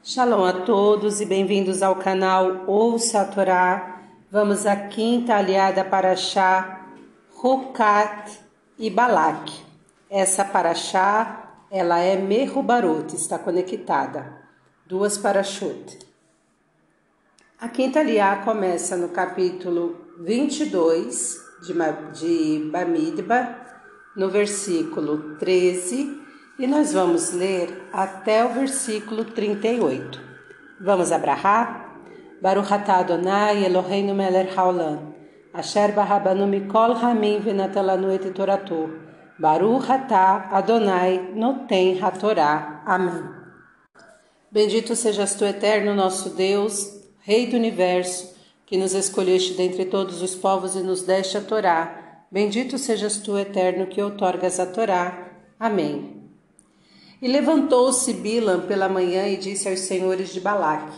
Shalom a todos e bem-vindos ao canal Ouça a Torá. Vamos à quinta aliada para Chá, Rukat e Balak. Essa paraxá, ela é Merubarut, está conectada. Duas parachute. A quinta aliá começa no capítulo 22 de, de Bamidba, no versículo 13 e nós vamos ler até o versículo 38. Vamos abrahar? Baruch atah Adonai Eloheinu melech haolam, asher barabanu mikol hamim venatalanu et toratu. Baruch atah Adonai noten hatorá. Amém. Bendito sejas tu, eterno nosso Deus, Rei do universo, que nos escolheste dentre todos os povos e nos deste a Torá. Bendito sejas tu, eterno, que outorgas a Torá. Amém. E levantou-se Bilam pela manhã e disse aos senhores de Balaque: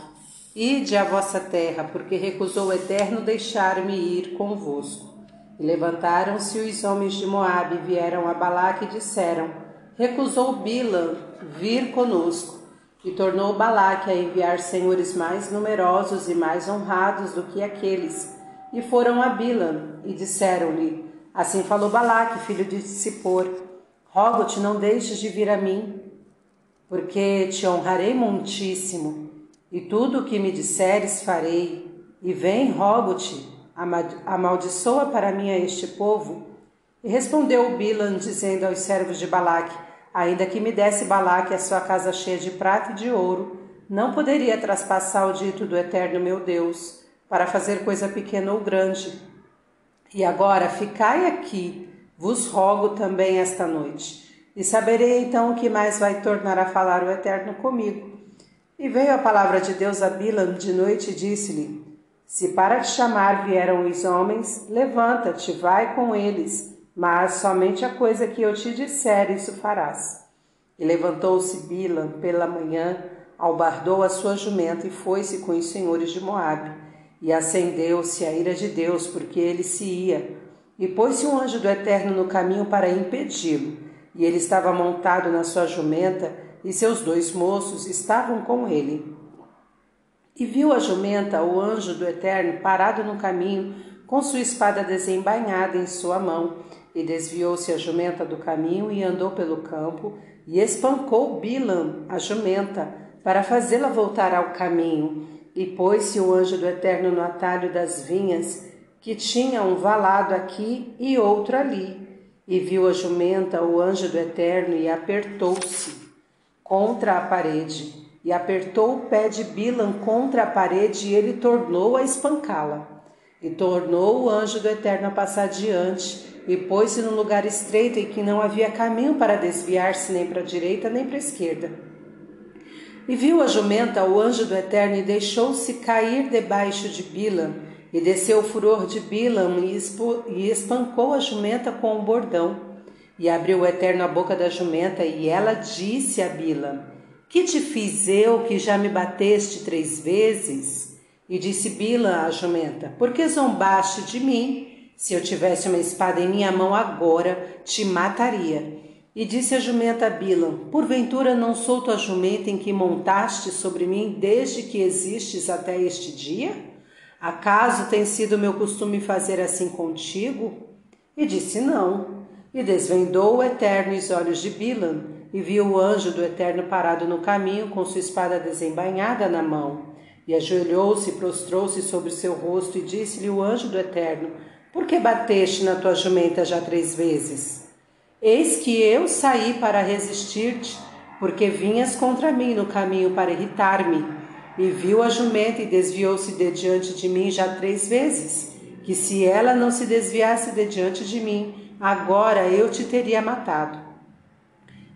Ide à vossa terra, porque recusou o Eterno deixar-me ir convosco. E levantaram-se os homens de Moabe e vieram a Balaque e disseram: Recusou Bilam vir conosco. E tornou Balaque a enviar senhores mais numerosos e mais honrados do que aqueles. E foram a Bilam e disseram-lhe: Assim falou Balaque, filho de Zippor: Rogo-te, não deixes de vir a mim porque te honrarei muitíssimo, e tudo o que me disseres farei. E vem, rogo-te, amaldiçoa para mim a este povo. E respondeu Bilan, dizendo aos servos de Balaque: Ainda que me desse Balaque a sua casa cheia de prata e de ouro, não poderia traspassar o dito do eterno meu Deus, para fazer coisa pequena ou grande. E agora ficai aqui, vos rogo também esta noite e saberei então o que mais vai tornar a falar o Eterno comigo. E veio a palavra de Deus a Bilam de noite e disse-lhe: Se para te chamar vieram os homens, levanta-te, vai com eles, mas somente a coisa que eu te disser, isso farás. E levantou-se Bilam pela manhã, albardou a sua jumenta e foi-se com os senhores de Moabe. E acendeu-se a ira de Deus, porque ele se ia. E pôs-se um anjo do Eterno no caminho para impedi-lo e ele estava montado na sua jumenta, e seus dois moços estavam com ele. E viu a jumenta o anjo do Eterno parado no caminho, com sua espada desembainhada em sua mão, e desviou-se a jumenta do caminho e andou pelo campo, e espancou Bilam, a jumenta, para fazê-la voltar ao caminho. E pôs-se o anjo do Eterno no atalho das vinhas, que tinha um valado aqui e outro ali, e viu a jumenta o anjo do Eterno e apertou-se contra a parede, e apertou o pé de Bilam contra a parede, e ele tornou a espancá-la. E tornou o anjo do Eterno a passar diante, e pôs-se num lugar estreito em que não havia caminho para desviar-se nem para a direita nem para a esquerda. E viu a jumenta o anjo do Eterno e deixou-se cair debaixo de Bilam, e desceu o furor de Bilam e espancou a jumenta com um bordão. E abriu o Eterno a boca da jumenta, e ela disse a Bilam: Que te fiz eu que já me bateste três vezes? E disse Bilam à jumenta: Por que zombaste de mim? Se eu tivesse uma espada em minha mão agora, te mataria. E disse a jumenta a Bilam: Porventura não sou tua jumenta em que montaste sobre mim desde que existes até este dia? Acaso tem sido meu costume fazer assim contigo? E disse: Não. E desvendou o Eterno os olhos de Bilam, e viu o anjo do Eterno parado no caminho, com sua espada desembainhada na mão. E ajoelhou-se prostrou-se sobre seu rosto, e disse-lhe o anjo do Eterno: Por que bateste na tua jumenta já três vezes? Eis que eu saí para resistir-te, porque vinhas contra mim no caminho para irritar-me e viu a jumenta e desviou-se de diante de mim já três vezes, que se ela não se desviasse de diante de mim, agora eu te teria matado.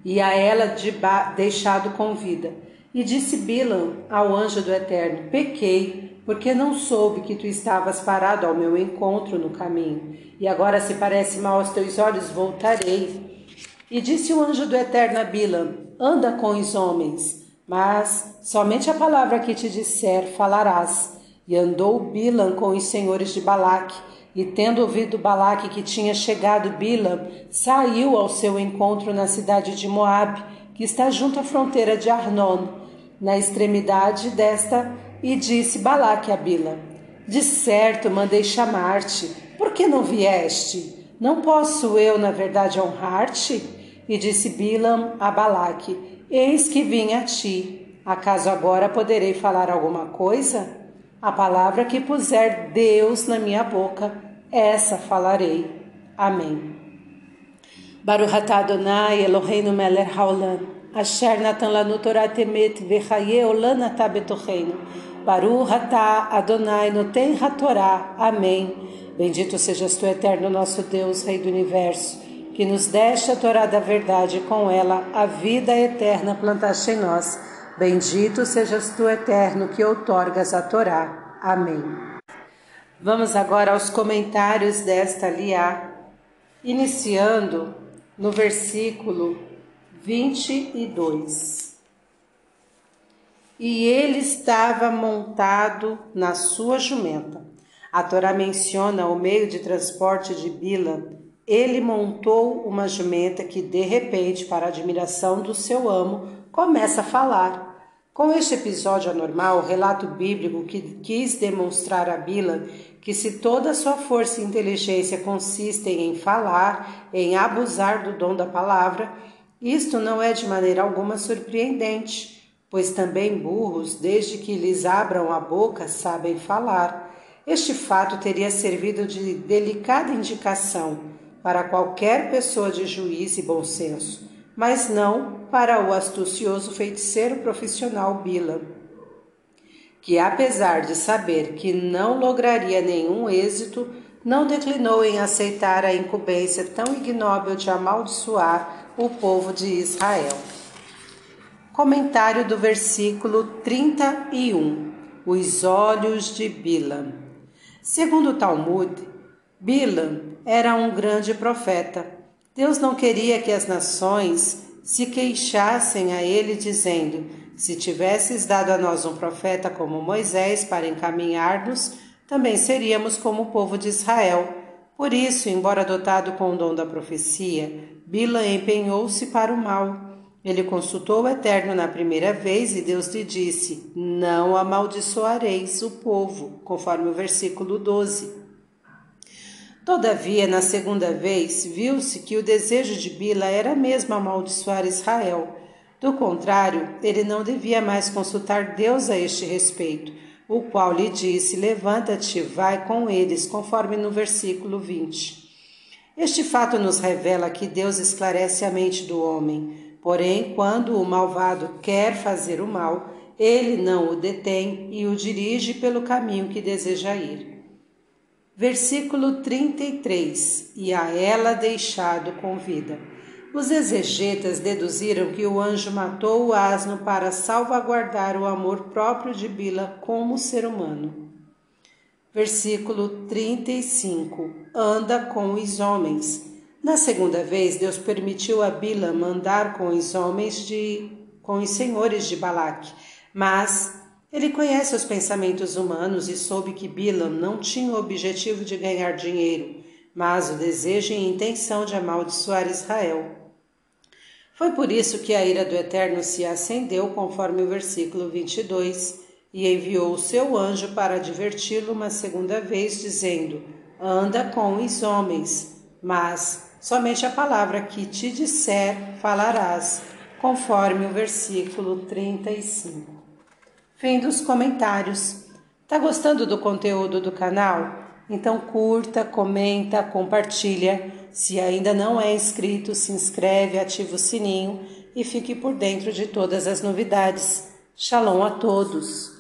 E a ela de deixado com vida. E disse Bilam ao anjo do Eterno: Pequei, porque não soube que tu estavas parado ao meu encontro no caminho. E agora, se parece mal aos teus olhos, voltarei. E disse o anjo do Eterno a Bilam: Anda com os homens mas somente a palavra que te disser falarás. E andou Bilam com os senhores de Balaque, e tendo ouvido Balaque que tinha chegado Bilam, saiu ao seu encontro na cidade de Moabe, que está junto à fronteira de Arnon. na extremidade desta e disse Balaque a Bila: De certo mandei chamar-te, por que não vieste? Não posso eu, na verdade, honrar-te? E disse Bilam a Balaque: Eis que vim a ti. Acaso agora poderei falar alguma coisa? A palavra que puser Deus na minha boca, essa falarei. Amém. Baruch Adonai Eloheinu melech haolam, asher natan lanu Torah temet vechaye olam atah betocheinu. Baruch Adonai noten hatorá. Amém. Bendito sejas tu, eterno nosso Deus, Rei do Universo, que nos deste a Torá da verdade com ela a vida eterna plantaste em nós. Bendito sejas tu, eterno, que outorgas a Torá. Amém. Vamos agora aos comentários desta liá, iniciando no versículo 22. E ele estava montado na sua jumenta. A Torá menciona o meio de transporte de Bila. Ele montou uma jumenta que, de repente, para admiração do seu amo, começa a falar. Com este episódio anormal, o relato bíblico que quis demonstrar a Bila que se toda a sua força e inteligência consistem em falar, em abusar do dom da palavra, isto não é de maneira alguma surpreendente, pois também burros, desde que lhes abram a boca, sabem falar. Este fato teria servido de delicada indicação para qualquer pessoa de juízo e bom senso, mas não para o astucioso feiticeiro profissional Bila que, apesar de saber que não lograria nenhum êxito, não declinou em aceitar a incumbência tão ignóbil de amaldiçoar o povo de Israel. Comentário do versículo 31: Os olhos de Bilam. Segundo o Talmud, Bilam era um grande profeta. Deus não queria que as nações se queixassem a ele, dizendo: se tivesses dado a nós um profeta como Moisés para encaminhar-nos, também seríamos como o povo de Israel. Por isso, embora dotado com o dom da profecia, Bila empenhou-se para o mal. Ele consultou o Eterno na primeira vez e Deus lhe disse: Não amaldiçoareis o povo, conforme o versículo 12. Todavia, na segunda vez, viu-se que o desejo de Bila era mesmo amaldiçoar Israel. Do contrário, ele não devia mais consultar Deus a este respeito, o qual lhe disse: Levanta-te, vai com eles, conforme no versículo 20. Este fato nos revela que Deus esclarece a mente do homem, porém, quando o malvado quer fazer o mal, ele não o detém e o dirige pelo caminho que deseja ir. Versículo 33: E a ela deixado com vida. Os exegetas deduziram que o anjo matou o asno para salvaguardar o amor próprio de Bila como ser humano. Versículo 35: Anda com os homens. Na segunda vez, Deus permitiu a Bila andar com os homens de com os senhores de Balaque, mas ele conhece os pensamentos humanos e soube que Bilam não tinha o objetivo de ganhar dinheiro, mas o desejo e intenção de amaldiçoar Israel. Foi por isso que a ira do Eterno se acendeu, conforme o versículo 22, e enviou o seu anjo para adverti-lo uma segunda vez, dizendo: Anda com os homens, mas somente a palavra que te disser falarás, conforme o versículo 35. Fim dos comentários. Tá gostando do conteúdo do canal? Então curta, comenta, compartilha. Se ainda não é inscrito, se inscreve, ativa o sininho e fique por dentro de todas as novidades. Shalom a todos!